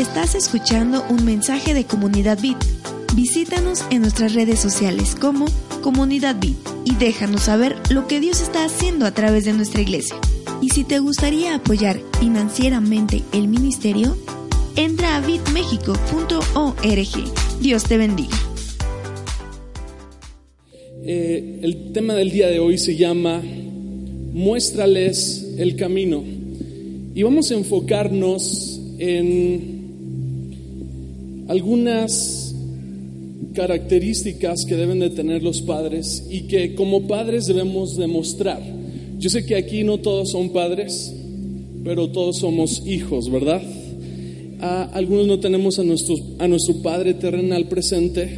Estás escuchando un mensaje de Comunidad Bit. Visítanos en nuestras redes sociales como Comunidad Bit y déjanos saber lo que Dios está haciendo a través de nuestra iglesia. Y si te gustaría apoyar financieramente el ministerio, entra a bitmexico.org. Dios te bendiga. Eh, el tema del día de hoy se llama Muéstrales el camino. Y vamos a enfocarnos en algunas características que deben de tener los padres y que como padres debemos demostrar. Yo sé que aquí no todos son padres, pero todos somos hijos, ¿verdad? algunos no tenemos a, a nuestro Padre terrenal presente,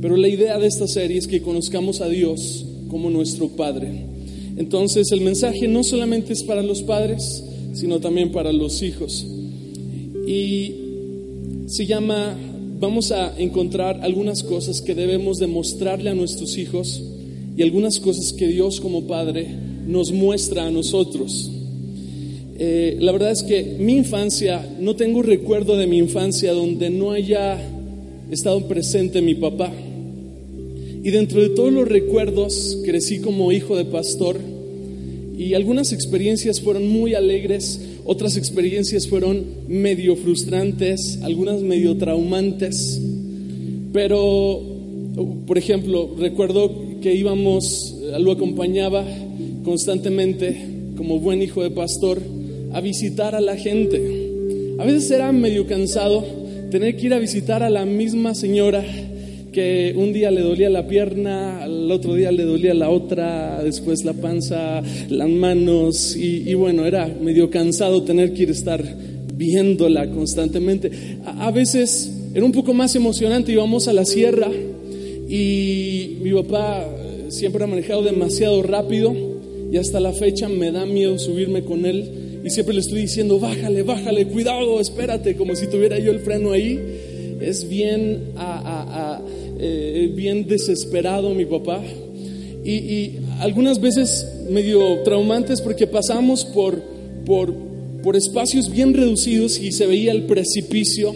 pero la idea de esta serie es que conozcamos a Dios como nuestro Padre. Entonces el mensaje no solamente es para los padres, sino también para los hijos. Y se llama, vamos a encontrar algunas cosas que debemos demostrarle a nuestros hijos y algunas cosas que Dios como Padre nos muestra a nosotros. Eh, la verdad es que mi infancia, no tengo recuerdo de mi infancia donde no haya estado presente mi papá. Y dentro de todos los recuerdos crecí como hijo de pastor y algunas experiencias fueron muy alegres, otras experiencias fueron medio frustrantes, algunas medio traumantes. Pero, por ejemplo, recuerdo que íbamos, lo acompañaba constantemente como buen hijo de pastor a visitar a la gente. A veces era medio cansado tener que ir a visitar a la misma señora que un día le dolía la pierna, al otro día le dolía la otra, después la panza, las manos, y, bueno, era medio cansado tener que ir a estar viéndola constantemente. A, a, veces era un poco más emocionante, íbamos a la sierra y mi papá siempre ha manejado demasiado rápido y hasta la fecha me da miedo subirme con él y siempre le estoy diciendo, bájale, bájale, cuidado, espérate, como si tuviera yo el freno ahí. Es bien, eh, bien desesperado mi papá. Y, algunas veces medio traumantes porque pasamos por, por, por espacios bien reducidos y se veía el precipicio.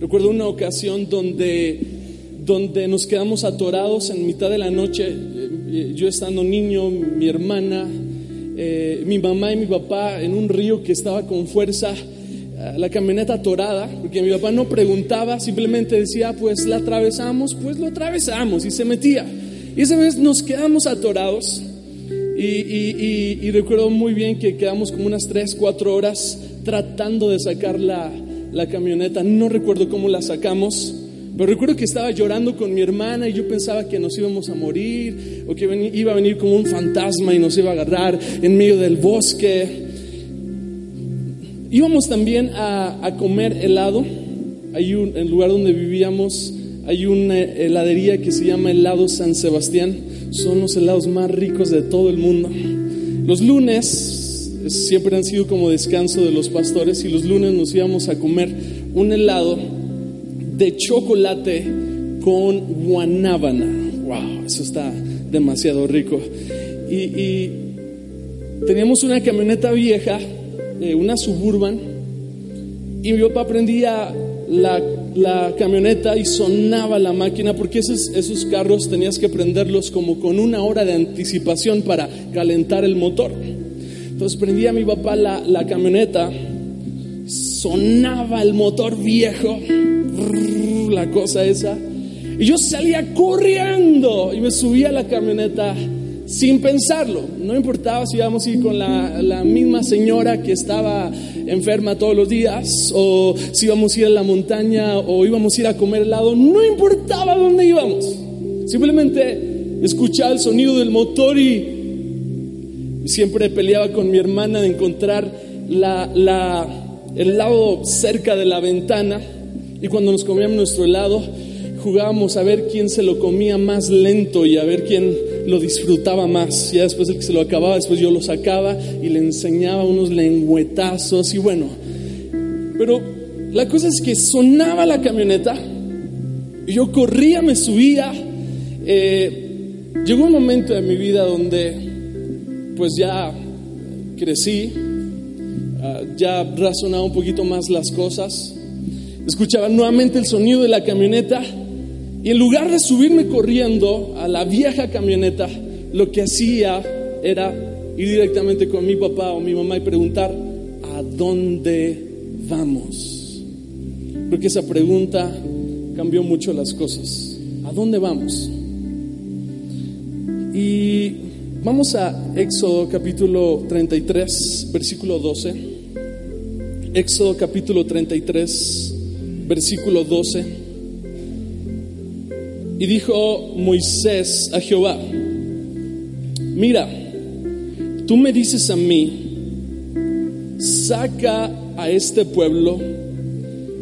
Recuerdo una ocasión donde, donde nos quedamos atorados en mitad de la noche, eh, yo estando niño, mi hermana, eh, mi mamá y mi papá en un río que estaba con fuerza, eh, la camioneta atorada, porque mi papá no preguntaba, simplemente decía, pues la atravesamos, pues lo atravesamos y se metía. Y esa vez nos quedamos atorados y, recuerdo muy bien que quedamos como unas 3, 4 horas tratando de sacar la, la camioneta, no recuerdo cómo la sacamos. Pero recuerdo que estaba llorando con mi hermana y yo pensaba que nos íbamos a morir o que iba a venir como un fantasma y nos iba a agarrar en medio del bosque. Íbamos también a, comer helado. Hay un, en el lugar donde vivíamos hay una heladería que se llama Helado San Sebastián. Son los helados más ricos de todo el mundo. Los lunes siempre han sido como descanso de los pastores y los lunes nos íbamos a comer un helado de chocolate con guanábana. Wow, eso está demasiado rico. Y, teníamos una camioneta vieja, eh, una suburban, y mi papá prendía la, la, camioneta y sonaba la máquina, porque esos, esos carros tenías que prenderlos como con una hora de anticipación para calentar el motor. Entonces prendía mi papá la, la camioneta, sonaba el motor viejo la cosa esa. Y yo salía corriendo y me subía a la camioneta sin pensarlo. No importaba si íbamos a ir con la, misma señora que estaba enferma todos los días, o si íbamos a ir a la montaña, o íbamos a ir a comer helado. No importaba dónde íbamos. Simplemente escuchaba el sonido del motor y, siempre peleaba con mi hermana de encontrar la, la, el lado cerca de la ventana y cuando nos comíamos nuestro helado, jugábamos a ver quién se lo comía más lento y a ver quién lo disfrutaba más. Ya después el que se lo acababa, después yo lo sacaba y le enseñaba unos lengüetazos y bueno. Pero la cosa es que sonaba la camioneta y yo corría, me subía. Eh, llegó un momento en mi vida donde pues ya crecí, ah, ya razonaba un poquito más las cosas Escuchaba nuevamente el sonido de la camioneta y en lugar de subirme corriendo a la vieja camioneta, lo que hacía era ir directamente con mi papá o mi mamá y preguntar, ¿a dónde vamos? Porque esa pregunta cambió mucho las cosas. ¿A dónde vamos? Y vamos a Éxodo capítulo 33, versículo 12. Éxodo capítulo 33, versículo 12. Y dijo Moisés a Jehová, mira, tú me dices a mí, saca a este pueblo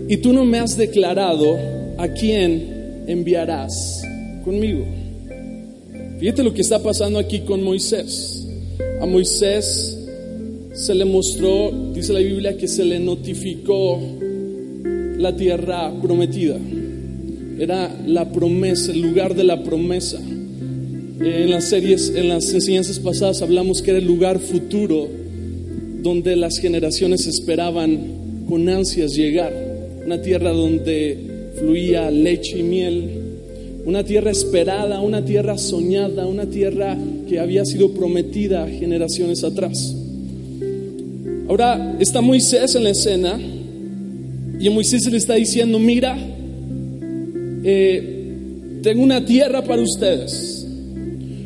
y tú no me has declarado a quién enviarás conmigo. Fíjate lo que está pasando aquí con Moisés. A Moisés se le mostró, dice la Biblia, que se le notificó la tierra prometida. Era la promesa, el lugar de la promesa. En las series, en las enseñanzas pasadas hablamos que era el lugar futuro donde las generaciones esperaban con ansias llegar. Una tierra donde fluía leche y miel. Una tierra esperada, una tierra soñada, una tierra que había sido prometida generaciones atrás. Ahora está Moisés en la escena y Moisés le está diciendo, mira, eh, tengo una tierra para ustedes.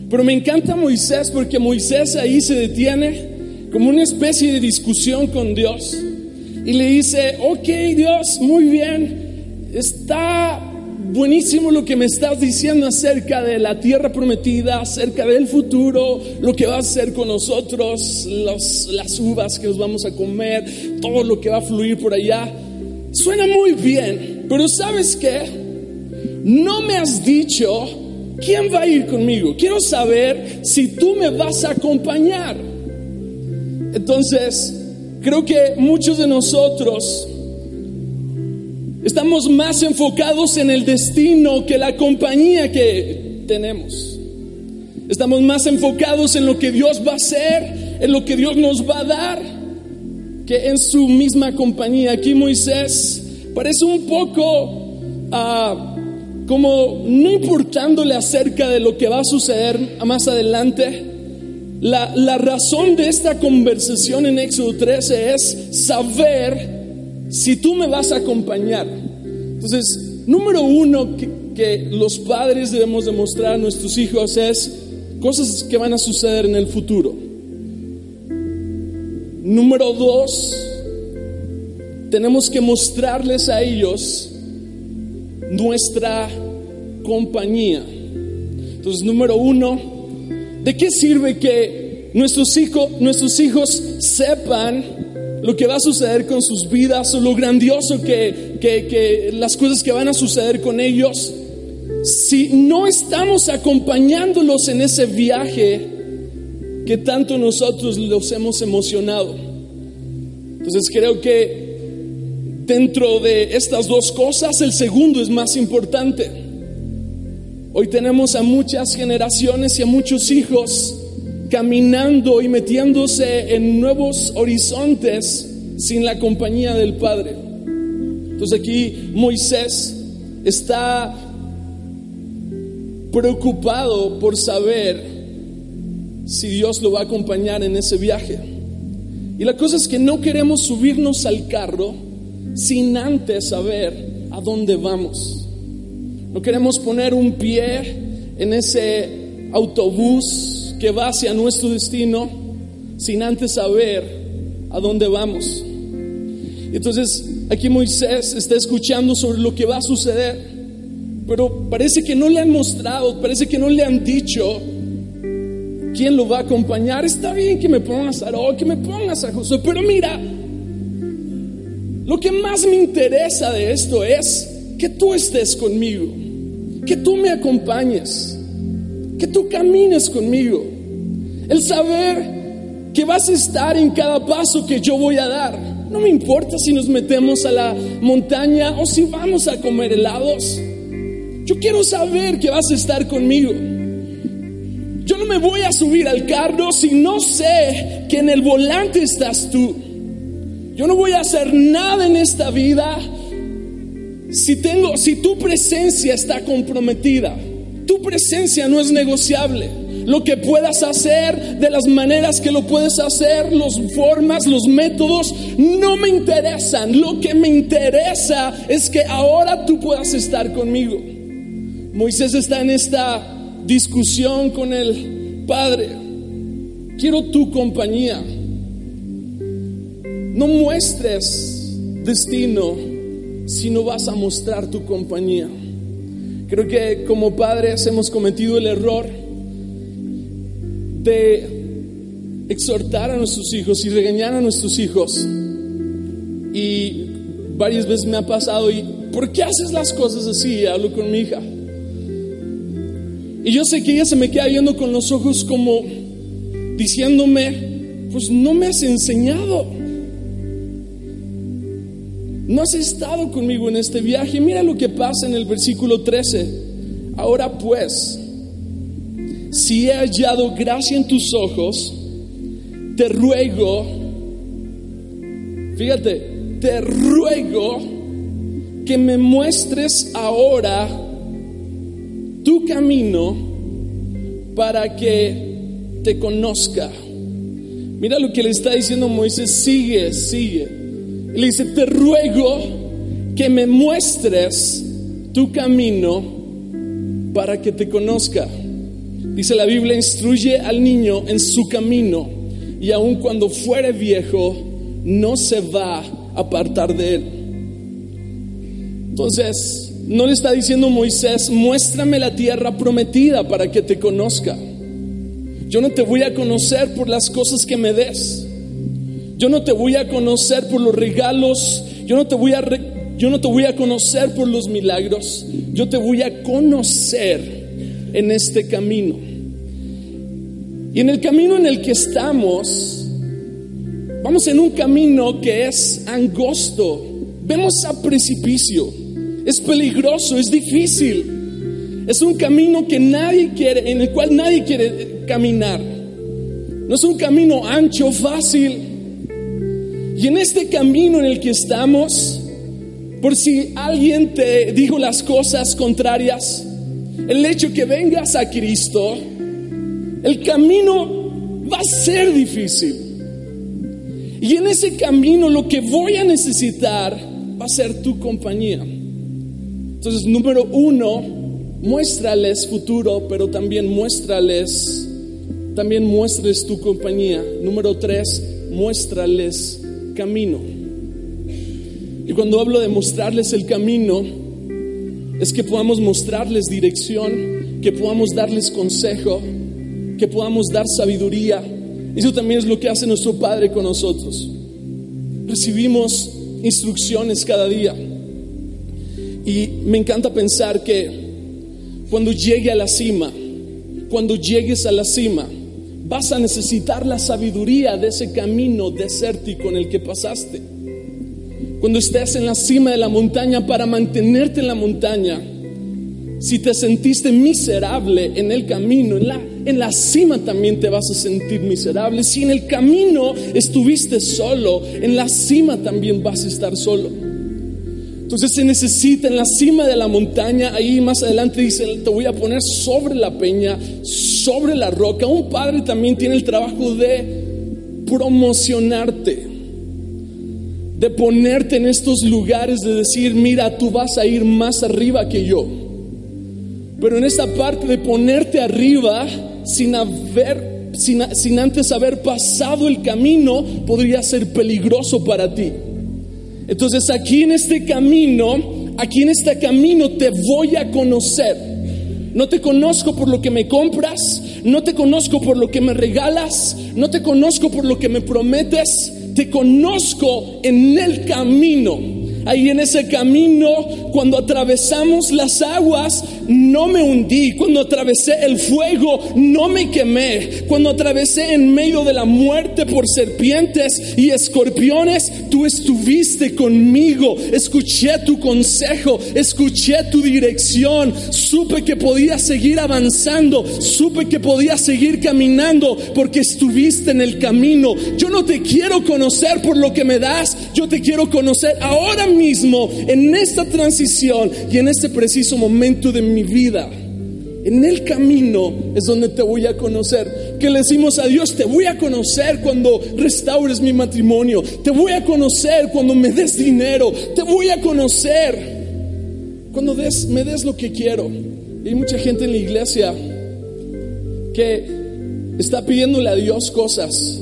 Pero me encanta Moisés porque Moisés ahí se detiene como una especie de discusión con Dios y le dice, ok Dios, muy bien, está buenísimo lo que me estás diciendo acerca de la tierra prometida, acerca del futuro, lo que va a hacer con nosotros, las uvas que nos vamos a comer, todo lo que va a fluir por allá. Suena muy bien, pero ¿sabes qué? No me has dicho quién va a ir conmigo. Quiero saber si tú me vas a acompañar. Entonces, creo que muchos de nosotros estamos más enfocados en el destino que la compañía que tenemos. Estamos más enfocados en lo que Dios va a hacer, en lo que Dios nos va a dar, que en su misma compañía. Aquí Moisés parece un poco ah, como no importándole acerca de lo que va a suceder más adelante. La, la razón de esta conversación en Éxodo 13 es saber si tú me vas a acompañar. Entonces, número uno que, que los padres debemos demostrar a nuestros hijos es cosas que van a suceder en el futuro. Número dos, tenemos que mostrarles a ellos nuestra compañía. Entonces, número uno, ¿de qué sirve que nuestros hijos, nuestros hijos sepan lo que va a suceder con sus vidas o lo grandioso que, que, que las cosas que van a suceder con ellos? Si no estamos acompañándolos en ese viaje que tanto nosotros los hemos emocionado. Entonces creo que dentro de estas dos cosas el segundo es más importante. Hoy tenemos a muchas generaciones y a muchos hijos caminando y metiéndose en nuevos horizontes sin la compañía del Padre. Entonces aquí Moisés está preocupado por saber si Dios lo va a acompañar en ese viaje. Y la cosa es que no queremos subirnos al carro sin antes saber a dónde vamos. No queremos poner un pie en ese autobús que va hacia nuestro destino sin antes saber a dónde vamos. Entonces, aquí Moisés está escuchando sobre lo que va a suceder, pero parece que no le han mostrado, parece que no le han dicho quién lo va a acompañar. Está bien que me pongas a Aarón, que me pongas a Josué, pero mira, lo que más me interesa de esto es que tú estés conmigo, que tú me acompañes, que tú camines conmigo. El saber que vas a estar en cada paso que yo voy a dar. No me importa si nos metemos a la montaña o si vamos a comer helados. Yo quiero saber que vas a estar conmigo. Yo no me voy a subir al carro si no sé que en el volante estás tú. Yo no voy a hacer nada en esta vida Si tengo, si tu presencia está comprometida, tu presencia no es negociable. Lo que puedas hacer, de las maneras que lo puedes hacer, las formas, los métodos, no me interesan. Lo que me interesa es que ahora tú puedas estar conmigo. Moisés está en esta discusión con el Padre. Quiero tu compañía. No muestres destino si no vas a mostrar tu compañía. Creo que como padres hemos cometido el error de exhortar a nuestros hijos y regañar a nuestros hijos. Y varias veces me ha pasado, ¿y por qué haces las cosas así? Hablo con mi hija. Y yo sé que ella se me queda viendo con los ojos como diciéndome, pues no me has enseñado. No has estado conmigo en este viaje. Mira lo que pasa en el versículo 13. Ahora pues, si he hallado gracia en tus ojos, te ruego, fíjate, te ruego que me muestres ahora tu camino para que te conozca. Mira lo que le está diciendo Moisés, sigue, sigue. Le dice, te ruego que me muestres tu camino para que te conozca. Dice la Biblia, instruye al niño en su camino y aun cuando fuere viejo, no se va a apartar de él. Entonces, no le está diciendo Moisés, muéstrame la tierra prometida para que te conozca. Yo no te voy a conocer por las cosas que me des. Yo no te voy a conocer por los regalos. Yo no te voy a, yo no te voy a conocer por los milagros. Yo te voy a conocer en este camino. Y en el camino en el que estamos, vamos en un camino que es angosto, vemos a precipicio, es peligroso, es difícil, es un camino que nadie quiere, en el cual nadie quiere caminar. No es un camino ancho, fácil. Y en este camino en el que estamos, por si alguien te dijo las cosas contrarias, el hecho que vengas a Cristo, el camino va a ser difícil. Y en ese camino lo que voy a necesitar va a ser tu compañía. Entonces, número uno, muéstrales futuro, pero también muéstrales, también muéstrales tu compañía. Número tres, muéstrales camino. Y cuando hablo de mostrarles el camino, es que podamos mostrarles dirección, que podamos darles consejo, que podamos dar sabiduría. Eso también es lo que hace nuestro Padre con nosotros. Recibimos instrucciones cada día. Y me encanta pensar que cuando llegue a la cima, cuando llegues a la cima, vas a necesitar la sabiduría de ese camino desértico en el que pasaste. Cuando estés en la cima de la montaña para mantenerte en la montaña, si te sentiste miserable en el camino, en la, en la cima también te vas a sentir miserable. Si en el camino estuviste solo, en la cima también vas a estar solo. Entonces se necesita en la cima de la montaña, ahí más adelante dice, te voy a poner sobre la peña, sobre la roca. Un padre también tiene el trabajo de promocionarte, de ponerte en estos lugares, de decir, mira, tú vas a ir más arriba que yo. Pero en esta parte de ponerte arriba sin haber, sin, antes haber pasado el camino, podría ser peligroso para ti. Entonces aquí en este camino, aquí en este camino te voy a conocer. No te conozco por lo que me compras, no te conozco por lo que me regalas, no te conozco por lo que me prometes, te conozco en el camino. Ahí en ese camino, cuando atravesamos las aguas, no me hundí, cuando atravesé el fuego no me quemé, cuando atravesé en medio de la muerte por serpientes y escorpiones, tú estuviste conmigo, escuché tu consejo, escuché tu dirección, supe que podía seguir avanzando, supe que podía seguir caminando porque estuviste en el camino. Yo no te quiero conocer por lo que me das, yo te quiero conocer ahora mismo en esta transición y en este preciso momento de mi vida. En el camino es donde te voy a conocer. Que le decimos a Dios, te voy a conocer cuando restaures mi matrimonio. Te voy a conocer cuando me des dinero. Te voy a conocer cuando me des lo que quiero. hay mucha gente en la iglesia que está pidiéndole a Dios cosas.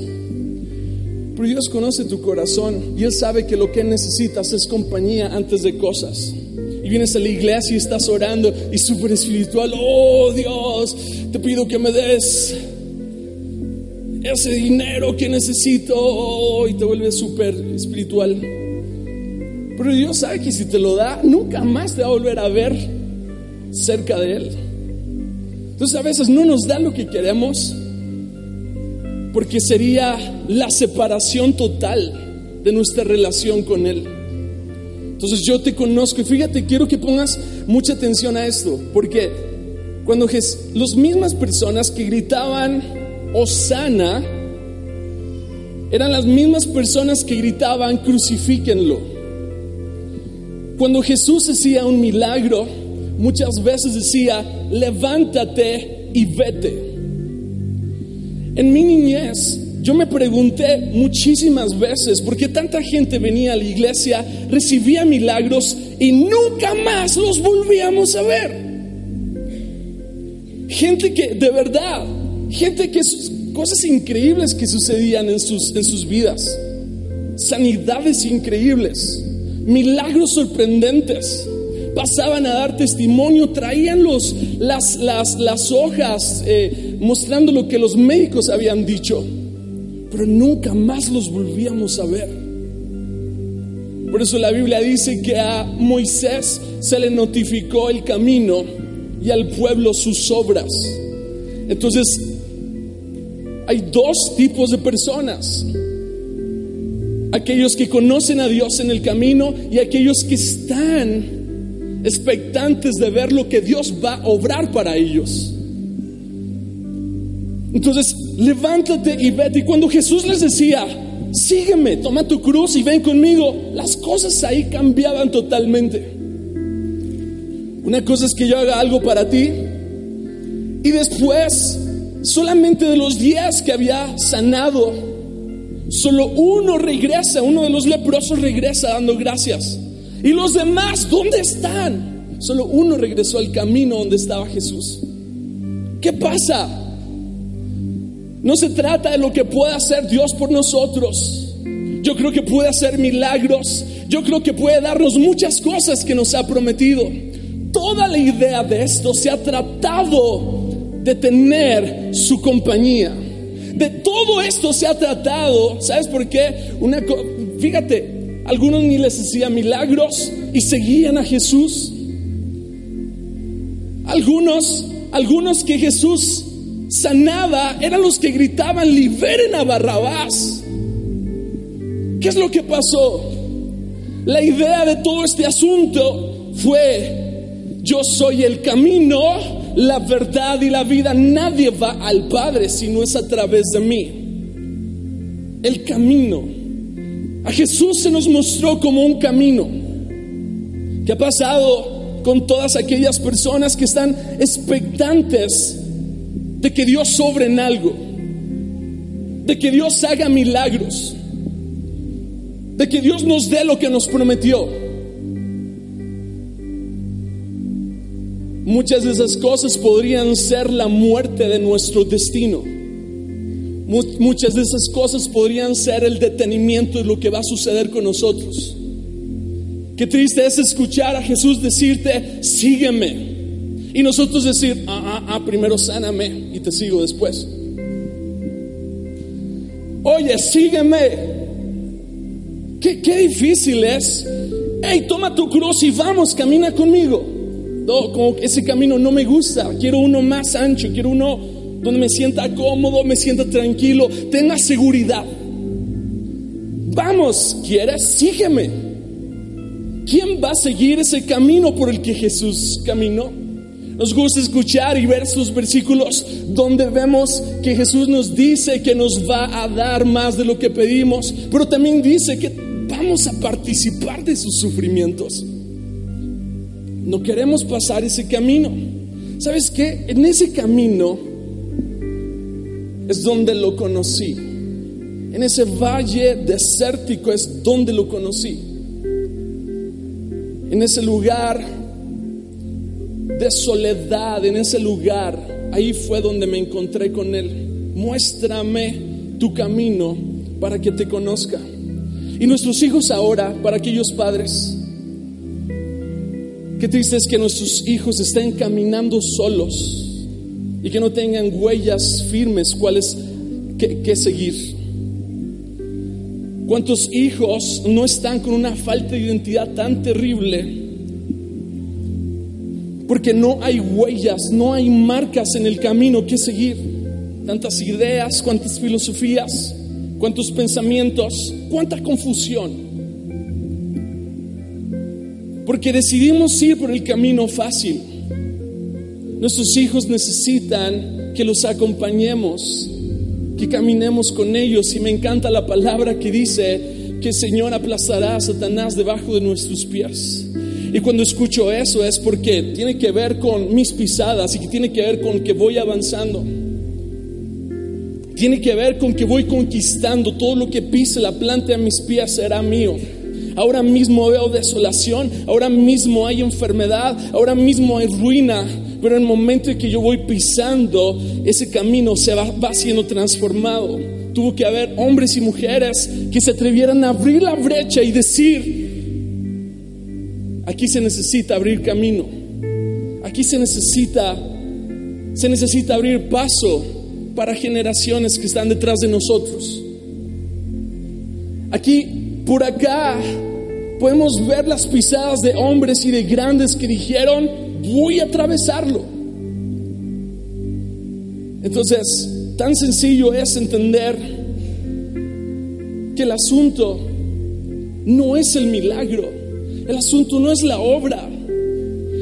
Pero Dios conoce tu corazón y Él sabe que lo que necesitas es compañía antes de cosas y vienes a la iglesia y estás orando y súper espiritual, oh Dios, te pido que me des ese dinero que necesito y te vuelves súper espiritual. Pero Dios sabe que si te lo da, nunca más te va a volver a ver cerca de Él. Entonces a veces no nos da lo que queremos porque sería la separación total de nuestra relación con Él. Entonces yo te conozco y fíjate, quiero que pongas mucha atención a esto, porque cuando las mismas personas que gritaban Osana eran las mismas personas que gritaban crucifíquenlo. Cuando Jesús hacía un milagro, muchas veces decía, levántate y vete. En mi niñez, yo me pregunté muchísimas veces por qué tanta gente venía a la iglesia, recibía milagros y nunca más los volvíamos a ver. Gente que, de verdad, gente que cosas increíbles que sucedían en sus, en sus vidas, sanidades increíbles, milagros sorprendentes. Pasaban a dar testimonio, traían los, las, las, las hojas eh, mostrando lo que los médicos habían dicho pero nunca más los volvíamos a ver. Por eso la Biblia dice que a Moisés se le notificó el camino y al pueblo sus obras. Entonces, hay dos tipos de personas. Aquellos que conocen a Dios en el camino y aquellos que están expectantes de ver lo que Dios va a obrar para ellos. Entonces, levántate y vete. Y cuando Jesús les decía, sígueme, toma tu cruz y ven conmigo, las cosas ahí cambiaban totalmente. Una cosa es que yo haga algo para ti y después, solamente de los días que había sanado, solo uno regresa, uno de los leprosos regresa dando gracias. ¿Y los demás dónde están? Solo uno regresó al camino donde estaba Jesús. ¿Qué pasa? No se trata de lo que pueda hacer Dios por nosotros. Yo creo que puede hacer milagros. Yo creo que puede darnos muchas cosas que nos ha prometido. Toda la idea de esto se ha tratado de tener su compañía. De todo esto se ha tratado, ¿sabes por qué? Una, fíjate, algunos ni les hacían milagros y seguían a Jesús. Algunos, algunos que Jesús sanaba eran los que gritaban, liberen a Barrabás. ¿Qué es lo que pasó? La idea de todo este asunto fue, yo soy el camino, la verdad y la vida. Nadie va al Padre si no es a través de mí. El camino. A Jesús se nos mostró como un camino. ¿Qué ha pasado con todas aquellas personas que están expectantes de que Dios sobre en algo, de que Dios haga milagros, de que Dios nos dé lo que nos prometió. Muchas de esas cosas podrían ser la muerte de nuestro destino. Muchas de esas cosas podrían ser el detenimiento de lo que va a suceder con nosotros. Qué triste es escuchar a Jesús decirte, sígueme. Y nosotros decir, ah, ah, ah, primero sáname y te sigo después. Oye, sígueme. Qué, qué difícil es. Hey, toma tu cruz y vamos, camina conmigo. No, como ese camino no me gusta, quiero uno más ancho, quiero uno donde me sienta cómodo, me sienta tranquilo, tenga seguridad. Vamos, ¿quieres? Sígueme. ¿Quién va a seguir ese camino por el que Jesús caminó? Nos gusta escuchar y ver sus versículos donde vemos que Jesús nos dice que nos va a dar más de lo que pedimos, pero también dice que vamos a participar de sus sufrimientos. No queremos pasar ese camino. ¿Sabes qué? En ese camino es donde lo conocí. En ese valle desértico es donde lo conocí. En ese lugar de soledad, en ese lugar, ahí fue donde me encontré con Él. Muéstrame tu camino para que te conozca. Y nuestros hijos ahora, para aquellos padres, qué triste es que nuestros hijos estén caminando solos y que no tengan huellas firmes cuáles que, que seguir. ¿Cuántos hijos no están con una falta de identidad tan terrible? Porque no hay huellas, no hay marcas en el camino que seguir. Tantas ideas, cuántas filosofías, cuántos pensamientos, cuánta confusión. Porque decidimos ir por el camino fácil. Nuestros hijos necesitan que los acompañemos, que caminemos con ellos. Y me encanta la palabra que dice que el Señor aplazará a Satanás debajo de nuestros pies. Y cuando escucho eso es porque tiene que ver con mis pisadas y que tiene que ver con que voy avanzando. Tiene que ver con que voy conquistando todo lo que pise la planta de mis pies será mío. Ahora mismo veo desolación, ahora mismo hay enfermedad, ahora mismo hay ruina, pero en el momento en que yo voy pisando, ese camino se va, va siendo transformado. Tuvo que haber hombres y mujeres que se atrevieran a abrir la brecha y decir, aquí se necesita abrir camino, aquí se necesita, se necesita abrir paso para generaciones que están detrás de nosotros. Aquí por acá podemos ver las pisadas de hombres y de grandes que dijeron, voy a atravesarlo. Entonces, tan sencillo es entender que el asunto no es el milagro, el asunto no es la obra.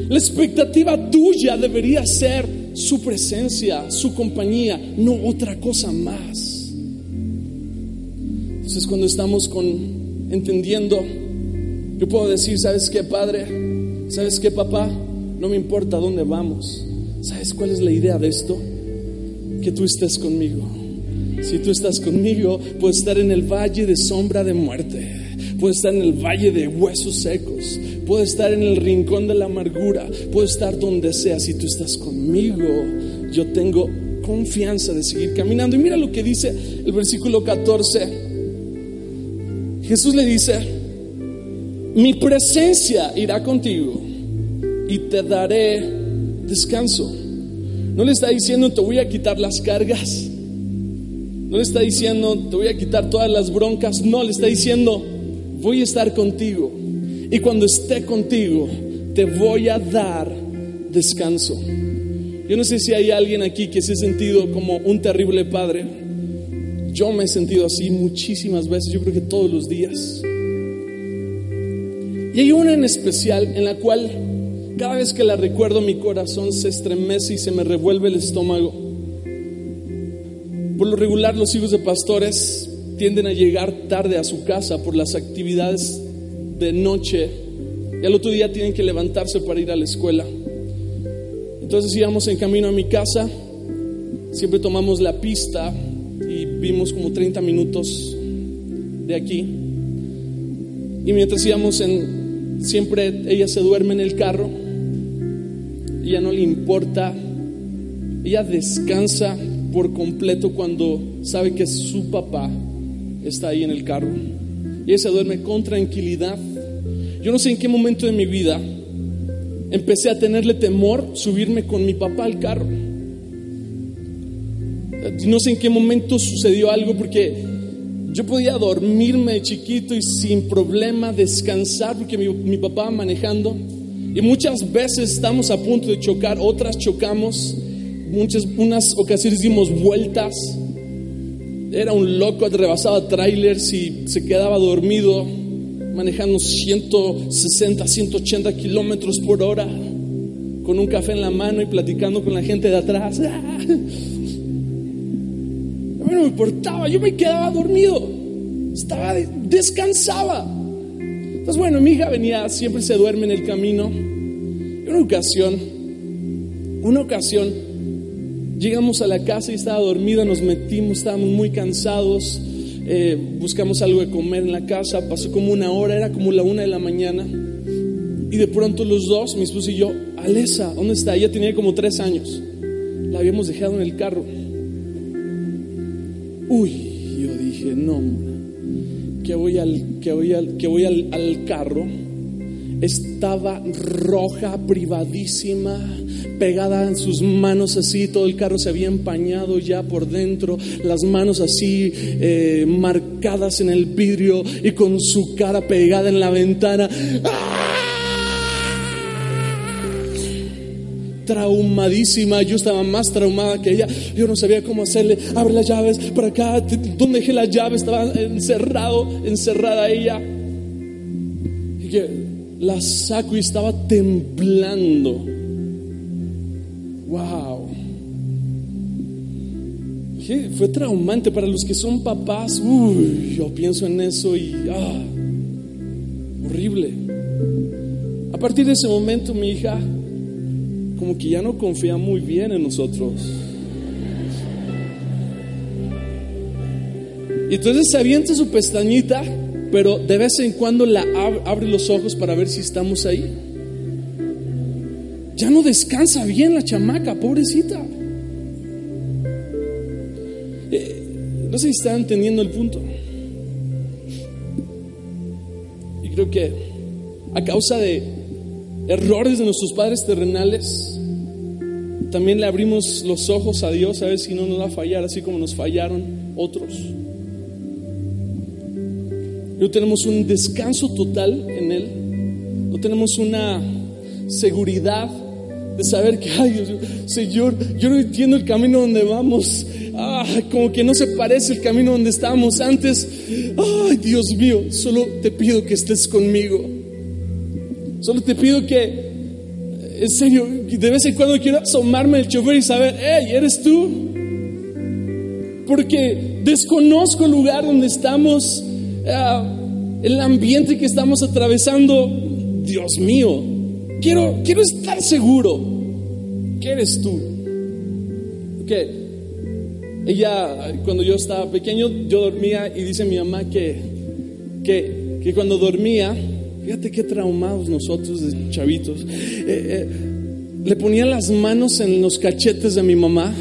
La expectativa tuya debería ser su presencia, su compañía, no otra cosa más. Entonces, cuando estamos con entendiendo, yo puedo decir, ¿sabes qué, Padre? ¿Sabes qué, papá? No me importa dónde vamos. ¿Sabes cuál es la idea de esto? Que tú estés conmigo. Si tú estás conmigo, puedo estar en el valle de sombra de muerte. Puedo estar en el valle de huesos secos. Puedo estar en el rincón de la amargura. Puedo estar donde sea. Si tú estás conmigo, yo tengo confianza de seguir caminando. Y mira lo que dice el versículo 14. Jesús le dice, mi presencia irá contigo y te daré descanso. No le está diciendo, te voy a quitar las cargas. No le está diciendo, te voy a quitar todas las broncas. No, le está diciendo, voy a estar contigo. Y cuando esté contigo, te voy a dar descanso. Yo no sé si hay alguien aquí que se ha sentido como un terrible padre yo me he sentido así muchísimas veces, yo creo que todos los días. Y hay una en especial en la cual cada vez que la recuerdo mi corazón se estremece y se me revuelve el estómago. Por lo regular los hijos de pastores tienden a llegar tarde a su casa por las actividades de noche. Y al otro día tienen que levantarse para ir a la escuela. Entonces íbamos en camino a mi casa, siempre tomamos la pista vimos como 30 minutos de aquí. Y mientras íbamos en, siempre ella se duerme en el carro, ella no le importa, ella descansa por completo cuando sabe que su papá está ahí en el carro. Y ella se duerme con tranquilidad. Yo no sé en qué momento de mi vida empecé a tenerle temor subirme con mi papá al carro. No sé en qué momento sucedió algo porque yo podía dormirme de chiquito y sin problema descansar porque mi, papá manejando. Y muchas veces estamos a punto de chocar, otras chocamos, muchas, unas ocasiones dimos vueltas. Era un loco, rebasaba trailers y se quedaba dormido manejando 160, 180 kilómetros por hora, con un café en la mano y platicando con la gente de atrás. A mí no me importaba, yo me quedaba dormido, estaba, descansaba. Entonces, bueno, mi hija venía, siempre se duerme en el camino. Y una ocasión, una ocasión, llegamos a la casa y estaba dormida, nos metimos, estábamos muy cansados eh, buscamos algo de comer en la casa, pasó como una hora, era como la una de la mañana, y de pronto los dos, mi esposo y yo, Alesa, ¿dónde está? Ella tenía como tres años, la habíamos dejado en el carro. Uy, yo dije, no, que voy al, que voy al, que voy al, al carro, estaba roja, privadísima, pegada en sus manos así, todo el carro se había empañado ya por dentro, las manos así eh, marcadas en el vidrio y con su cara pegada en la ventana. traumadísima, yo estaba más traumada que ella, yo no sabía cómo hacerle, abre las llaves, para acá, ¿dónde dejé las llaves? Estaba encerrado, encerrada ella. Y que la saco y estaba temblando. Wow. Fue traumante para los que son papás. Uy, yo pienso en eso y ah, horrible. A partir de ese momento mi hija como que ya no confía muy bien en nosotros. Y entonces se avienta su pestañita, pero de vez en cuando la abre los ojos para ver si estamos ahí ya no descansa bien la chamaca, pobrecita. Eh, no sé si están entendiendo el punto. Y creo que a causa de errores de nuestros padres terrenales, también le abrimos los ojos a Dios a ver si no nos va a fallar, así como nos fallaron otros. No tenemos un descanso total en Él, no tenemos una seguridad saber que, ay Dios, Señor, yo no entiendo el camino donde vamos. Ah, como que no se parece el camino donde estábamos antes. Ay, Dios mío, solo te pido que estés conmigo. Solo te pido que, en serio, de vez en cuando quiero asomarme el chofer y saber, hey, ¿eres tú? Porque desconozco el lugar donde estamos, ah, el ambiente que estamos atravesando. Dios mío, quiero, quiero estar seguro que eres tú. Que ella, cuando yo estaba pequeño, yo dormía y dice mi mamá que, que, que cuando dormía, fíjate qué traumados nosotros de chavitos, eh, eh, le ponía las manos en los cachetes de mi mamá,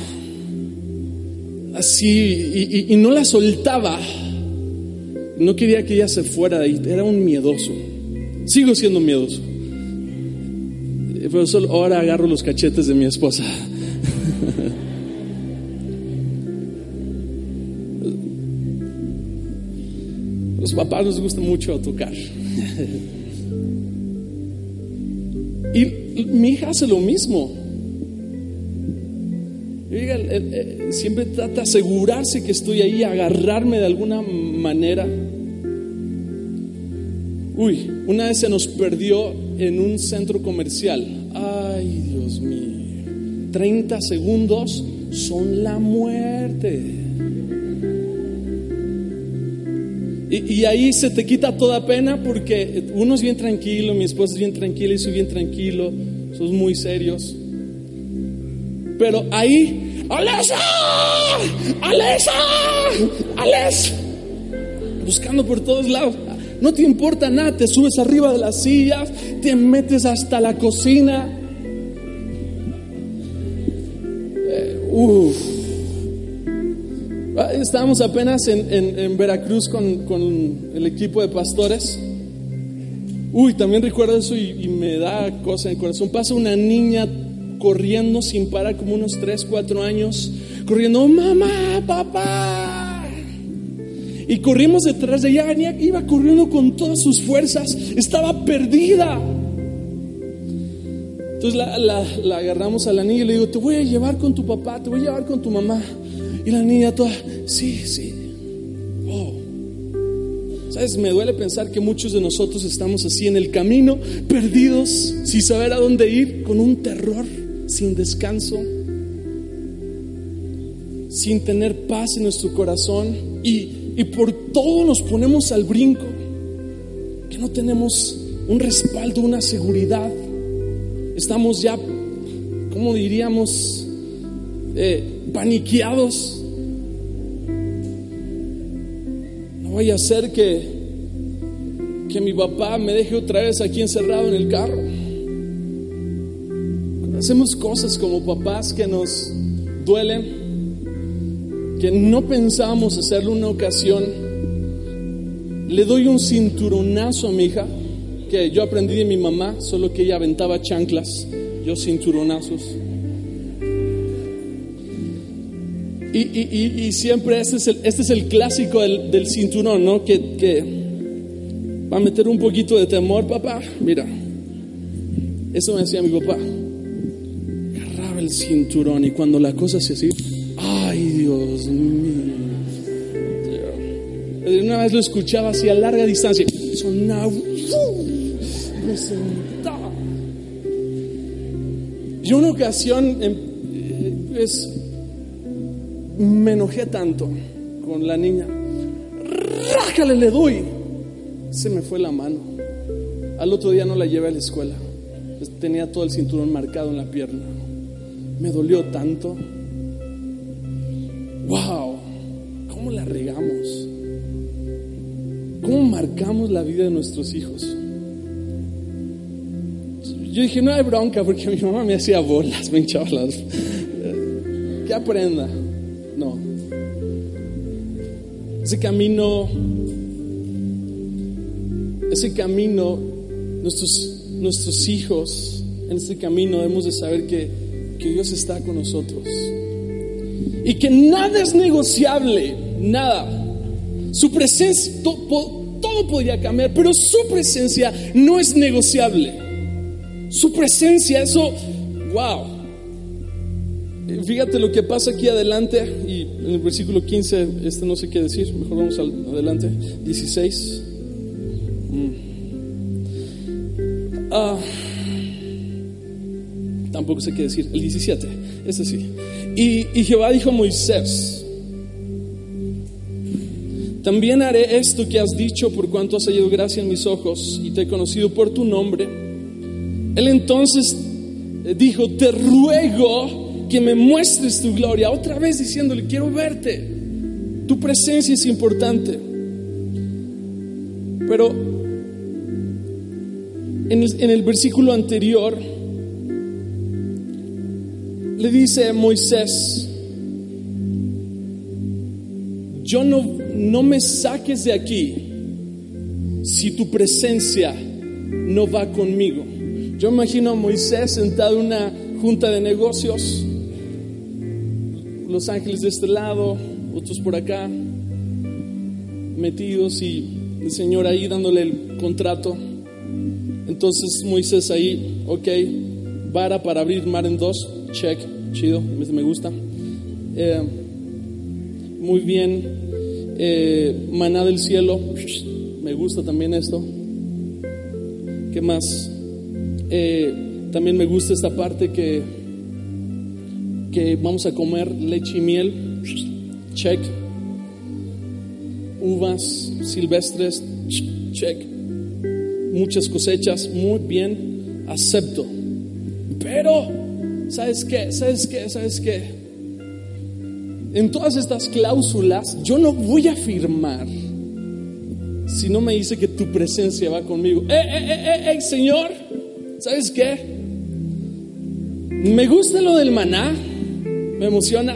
así, y, y no la soltaba. No quería que ella se fuera de ahí, era un miedoso. Sigo siendo miedoso. Pero solo ahora agarro los cachetes de mi esposa. Los papás nos gusta mucho tocar. Y mi hija hace lo mismo. Siempre trata de asegurarse que estoy ahí, agarrarme de alguna manera. Uy, una vez se nos perdió en un centro comercial. Ay, Dios mío. 30 segundos son la muerte. Y, ahí se te quita toda pena porque uno es bien tranquilo, mi esposa es bien tranquila y soy bien tranquilo, somos muy serios. Pero ahí, ¡Alesa! ¡Alesa! ¡Alesa! Buscando por todos lados. No te importa nada, te subes arriba de las sillas, te metes hasta la cocina. Eh, ah, Estábamos apenas en, Veracruz con, el equipo de pastores. Uy, también recuerdo eso y, me da cosa en el corazón. Pasa una niña corriendo sin parar, como unos 3, 4 años, corriendo, mamá, papá. Y corrimos detrás de ella, iba corriendo con todas sus fuerzas, estaba perdida. Entonces la, agarramos a la niña y le digo, te voy a llevar con tu papá, te voy a llevar con tu mamá. Y la niña toda, sí, sí. Oh. ¿Sabes? Me duele pensar que muchos de nosotros estamos así en el camino, perdidos, sin saber a dónde ir, con un terror, sin descanso, sin tener paz en nuestro corazón y, y por todo nos ponemos al brinco, que no tenemos un respaldo, una seguridad estamos ya, ¿cómo diríamos? Eh, paniqueados. No vaya a ser que, que mi papá me deje otra vez aquí encerrado en el carro. hacemos cosas como papás que nos duelen, que no pensábamos hacerlo una ocasión, le doy un cinturonazo a mi hija que yo aprendí de mi mamá, solo que ella aventaba chanclas, yo cinturonazos. Y, siempre este es, el, este es el clásico del, cinturón, ¿no? Que, que, va a meter un poquito de temor, papá. Mira, eso me decía mi papá. Agarraba el cinturón y cuando la cosa se ay Dios mío. Una vez lo escuchaba así a larga distancia, sonaba yo una ocasión em, eh, me enojé tanto con la niña. Rájale, le doy. Se me fue la mano. Al otro día no la llevé a la escuela. Tenía todo el cinturón marcado en la pierna. Me dolió tanto. Marcamos la vida de nuestros hijos? Yo dije, no hay bronca porque mi mamá me hacía bolas, me hinchaba las... Que aprenda. No. Ese camino, ese camino, nuestros, nuestros hijos, en ese camino debemos de saber que, que Dios está con nosotros. Y que nada es negociable, nada. Su presencia, todo podría cambiar, pero su presencia no es negociable. Su presencia, eso, wow. Fíjate lo que pasa aquí adelante y en el versículo 15, este no sé qué decir, mejor vamos adelante, 16. Mm. Ah, tampoco sé qué decir, el 17, este sí. Y, y Jehová dijo a Moisés, también haré esto que has dicho por cuanto has hallado gracia en mis ojos y te he conocido por tu nombre él entonces eh, dijo, te ruego que me muestres tu gloria. Otra vez diciéndole, quiero verte. Tu presencia es importante. Pero en el, versículo anterior le dice a Moisés, yo no, no me saques de aquí si tu presencia no va conmigo. Yo imagino a Moisés sentado en una junta de negocios, los ángeles de este lado, otros por acá, metidos y el Señor ahí dándole el contrato. Entonces Moisés ahí, ok, vara para abrir mar en dos, check, chido, me gusta. Eh, muy bien, eh, maná del cielo, me gusta también esto. ¿Qué más? Eh, también me gusta esta parte que, que vamos a comer leche y miel, check. Uvas silvestres, check. Muchas cosechas, muy bien, acepto. Pero, ¿sabes qué? ¿Sabes qué? ¿Sabes qué? En todas estas cláusulas yo no voy a firmar si no me dice que tu presencia va conmigo. ¡Eh, eh, eh, eh, Señor! ¿Sabes qué? Me gusta lo del maná, me emociona.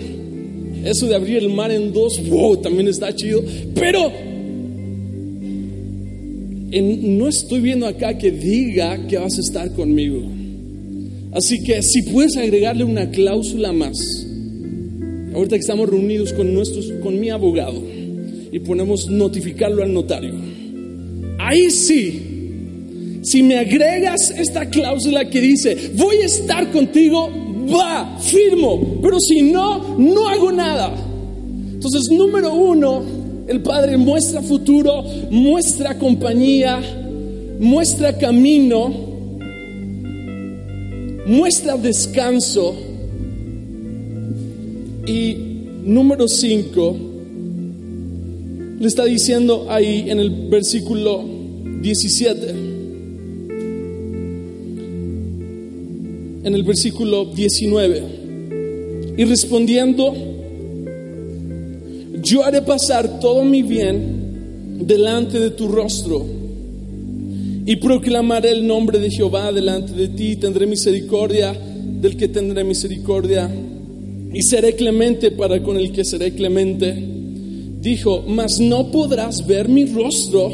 Eso de abrir el mar en dos, wow, también está chido. Pero no estoy viendo acá que diga que vas a estar conmigo. Así que si puedes agregarle una cláusula más, ahorita que estamos reunidos con, nuestros, con mi abogado y ponemos notificarlo al notario, ahí sí Si me agregas esta cláusula que dice, voy a estar contigo, va, firmo, pero si no, no hago nada. Entonces, número uno, el Padre muestra futuro, muestra compañía, muestra camino, muestra descanso. Y número cinco, le está diciendo ahí en el versículo 17. en el versículo 19. Y respondiendo, yo haré pasar todo mi bien delante de tu rostro y proclamaré el nombre de Jehová delante de ti. Tendré misericordia del que tendré misericordia y seré clemente para con el que seré clemente. Dijo, mas no podrás ver mi rostro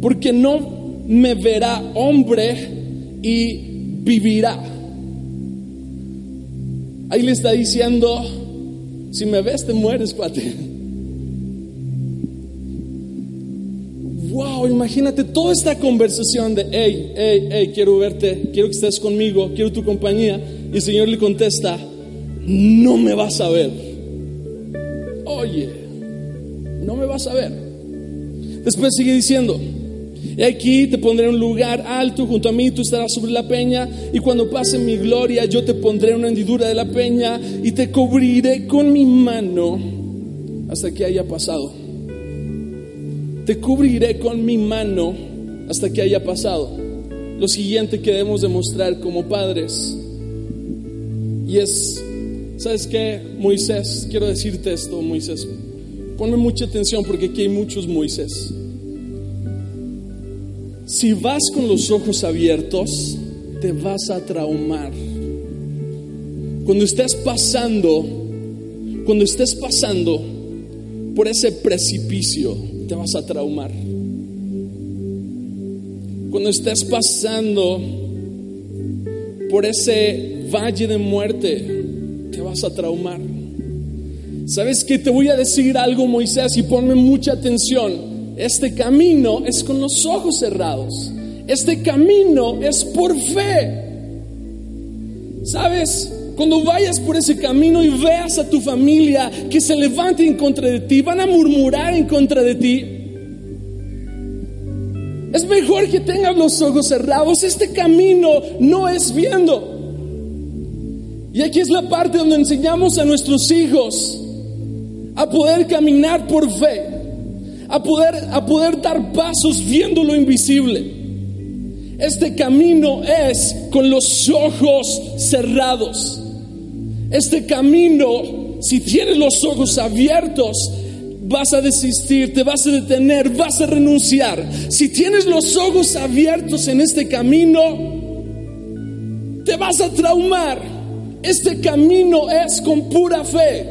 porque no me verá hombre y vivirá. Ahí le está diciendo, si me ves te mueres, cuate. Wow, imagínate toda esta conversación de, hey, hey, hey, quiero verte, quiero que estés conmigo, quiero tu compañía. Y el Señor le contesta, no me vas a ver. Oye, no me vas a ver. Después sigue diciendo, y aquí te pondré un lugar alto junto a mí, tú estarás sobre la peña, y cuando pase mi gloria, yo te pondré una hendidura de la peña y te cubriré con mi mano hasta que haya pasado. Te cubriré con mi mano hasta que haya pasado. Lo siguiente que debemos demostrar como padres, y es, ¿sabes qué? Moisés, quiero decirte esto, Moisés. Ponme mucha atención porque aquí hay muchos Moisés. Si vas con los ojos abiertos, te vas a traumar. Cuando estés pasando, cuando estés pasando por ese precipicio, te vas a traumar. Cuando estés pasando por ese valle de muerte, te vas a traumar. ¿Sabes que Te voy a decir algo, Moisés, y ponme mucha atención. Este camino es con los ojos cerrados. Este camino es por fe. ¿Sabes? Cuando vayas por ese camino y veas a tu familia que se levante en contra de ti, van a murmurar en contra de ti. Es mejor que tengas los ojos cerrados. Este camino no es viendo. Y aquí es la parte donde enseñamos a nuestros hijos a poder caminar por fe a poder, a poder dar pasos viendo lo invisible. Este camino es con los ojos cerrados. Este camino, si tienes los ojos abiertos, vas a desistir, te vas a detener, vas a renunciar. Si tienes los ojos abiertos en este camino, te vas a traumar. Este camino es con pura fe.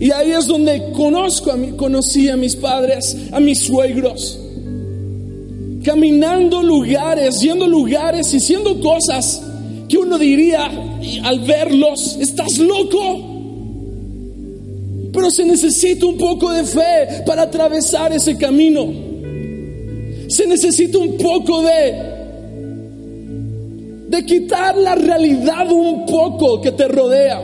Y ahí es donde conozco a mi, conocí a mis padres, a mis suegros. Caminando lugares, yendo lugares y haciendo cosas que uno diría al verlos, estás loco. Pero se necesita un poco de fe para atravesar ese camino. Se necesita un poco de de quitar la realidad un poco que te rodea.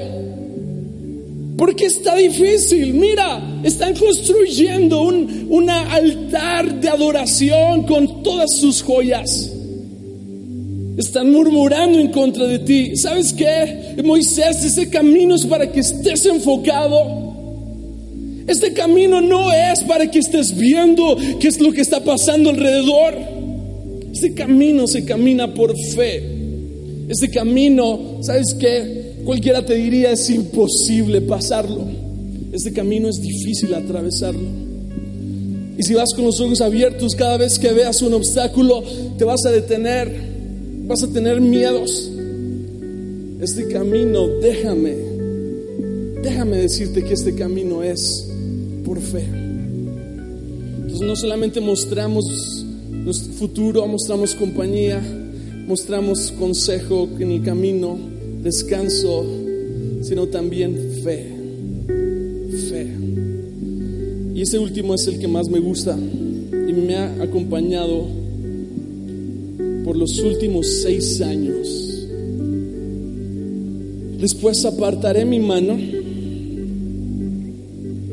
Porque está difícil. Mira, están construyendo un altar de adoración con todas sus joyas. Están murmurando en contra de ti. ¿Sabes qué? Moisés, ese camino es para que estés enfocado. Este camino no es para que estés viendo qué es lo que está pasando alrededor. Este camino se camina por fe. Este camino, ¿sabes qué? Cualquiera te diría es imposible pasarlo. Este camino es difícil atravesarlo. Y si vas con los ojos abiertos cada vez que veas un obstáculo, te vas a detener, vas a tener miedos. Este camino, déjame, déjame decirte que este camino es por fe. Entonces no solamente mostramos nuestro futuro, mostramos compañía, mostramos consejo en el camino, descanso, sino también fe. Fe. Y ese último es el que más me gusta y me ha acompañado por los últimos seis años. Después apartaré mi mano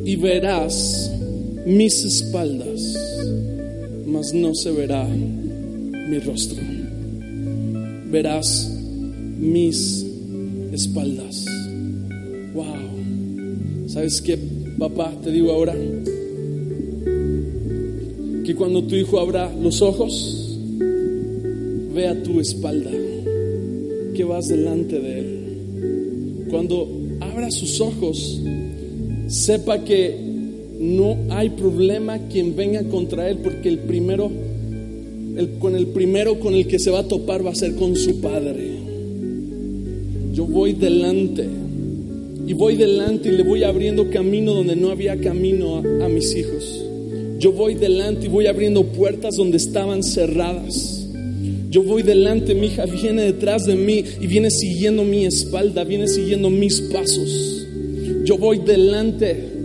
y verás mis espaldas, mas no se verá mi rostro. Verás mis espaldas. Wow. ¿Sabes qué, papá? Te digo ahora que cuando tu hijo abra los ojos, vea tu espalda, que vas delante de él. Cuando abra sus ojos, sepa que no hay problema quien venga contra él, porque el primero, con el primero con el que se va a topar va a ser con su padre. Yo voy delante y voy delante y le voy abriendo camino donde no había camino a, a mis hijos. Yo voy delante y voy abriendo puertas donde estaban cerradas. Yo voy delante, mi hija viene detrás de mí y viene siguiendo mi espalda, viene siguiendo mis pasos. Yo voy delante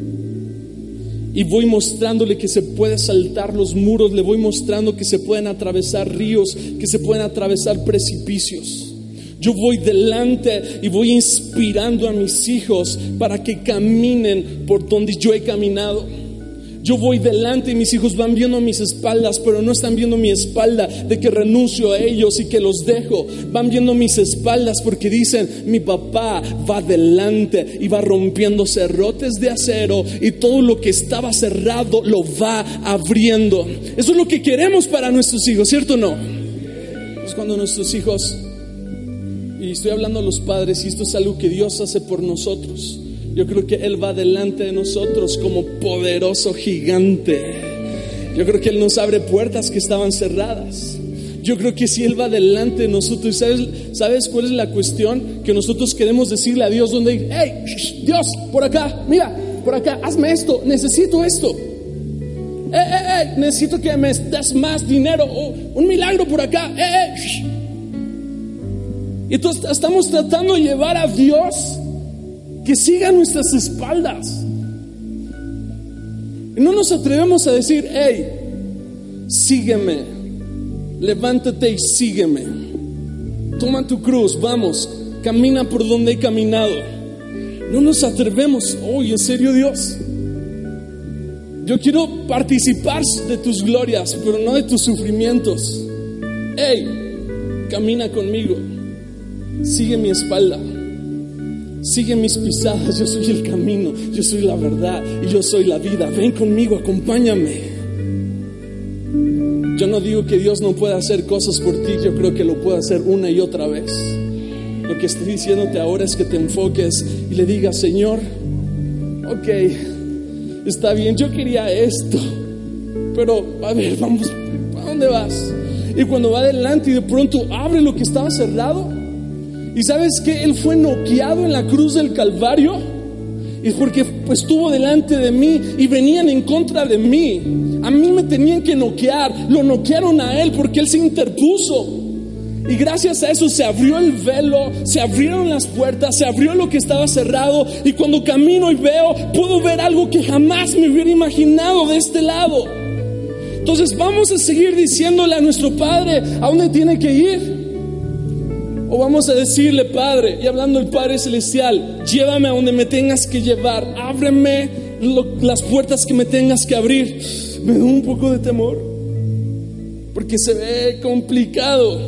y voy mostrándole que se puede saltar los muros, le voy mostrando que se pueden atravesar ríos, que se pueden atravesar precipicios. Yo voy delante y voy inspirando a mis hijos para que caminen por donde yo he caminado. Yo voy delante y mis hijos van viendo mis espaldas, pero no están viendo mi espalda de que renuncio a ellos y que los dejo. Van viendo mis espaldas porque dicen, mi papá va delante y va rompiendo cerrotes de acero y todo lo que estaba cerrado lo va abriendo. Eso es lo que queremos para nuestros hijos, ¿cierto o no? Es cuando nuestros hijos, y estoy hablando a los padres, y esto es algo que Dios hace por nosotros yo creo que Él va delante de nosotros como poderoso gigante. Yo creo que Él nos abre puertas que estaban cerradas. Yo creo que si Él va delante de nosotros, ¿sabes, ¿sabes cuál es la cuestión? Que nosotros queremos decirle a Dios donde, hey, Dios, por acá, mira, por acá, hazme esto, necesito esto. Eh, eh, eh, necesito que me des más dinero, un milagro por acá. Eh, eh. Y entonces estamos tratando de llevar a Dios que siga nuestras espaldas. No nos atrevemos a decir, hey, sígueme, levántate y sígueme. Toma tu cruz, vamos, camina por donde he caminado. No nos atrevemos, hoy en serio Dios. Yo quiero participar de tus glorias, pero no de tus sufrimientos. Hey, camina conmigo, sigue mi espalda. Sigue mis pisadas, yo soy el camino, yo soy la verdad y yo soy la vida. Ven conmigo, acompáñame. Yo no digo que Dios no pueda hacer cosas por ti, yo creo que lo puede hacer una y otra vez. Lo que estoy diciéndote ahora es que te enfoques y le digas, Señor, ok, está bien, yo quería esto, pero a ver, vamos, ¿a dónde vas? Y cuando va adelante y de pronto abre lo que estaba cerrado, y sabes que Él fue noqueado en la cruz del Calvario. Y porque pues, estuvo delante de mí y venían en contra de mí. A mí me tenían que noquear. Lo noquearon a Él porque Él se interpuso. Y gracias a eso se abrió el velo, se abrieron las puertas, se abrió lo que estaba cerrado. Y cuando camino y veo, puedo ver algo que jamás me hubiera imaginado de este lado. Entonces vamos a seguir diciéndole a nuestro Padre a dónde tiene que ir. O vamos a decirle, Padre, y hablando el Padre Celestial, llévame a donde me tengas que llevar, ábreme las puertas que me tengas que abrir. Me da un poco de temor, porque se ve complicado,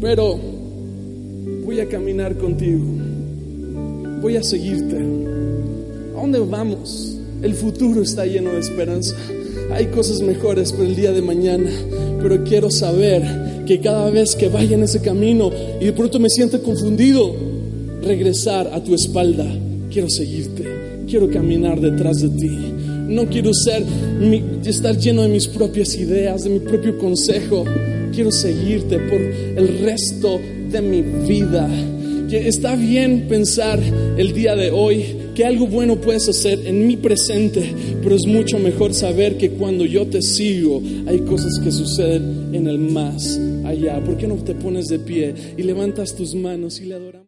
pero voy a caminar contigo, voy a seguirte. ¿A dónde vamos? El futuro está lleno de esperanza. Hay cosas mejores para el día de mañana, pero quiero saber que cada vez que vaya en ese camino y de pronto me sienta confundido, regresar a tu espalda. Quiero seguirte, quiero caminar detrás de ti. No quiero ser, estar lleno de mis propias ideas, de mi propio consejo. Quiero seguirte por el resto de mi vida. Que está bien pensar el día de hoy que algo bueno puedes hacer en mi presente, pero es mucho mejor saber que cuando yo te sigo hay cosas que suceden en el más allá. ¿Por qué no te pones de pie y levantas tus manos y le adoramos?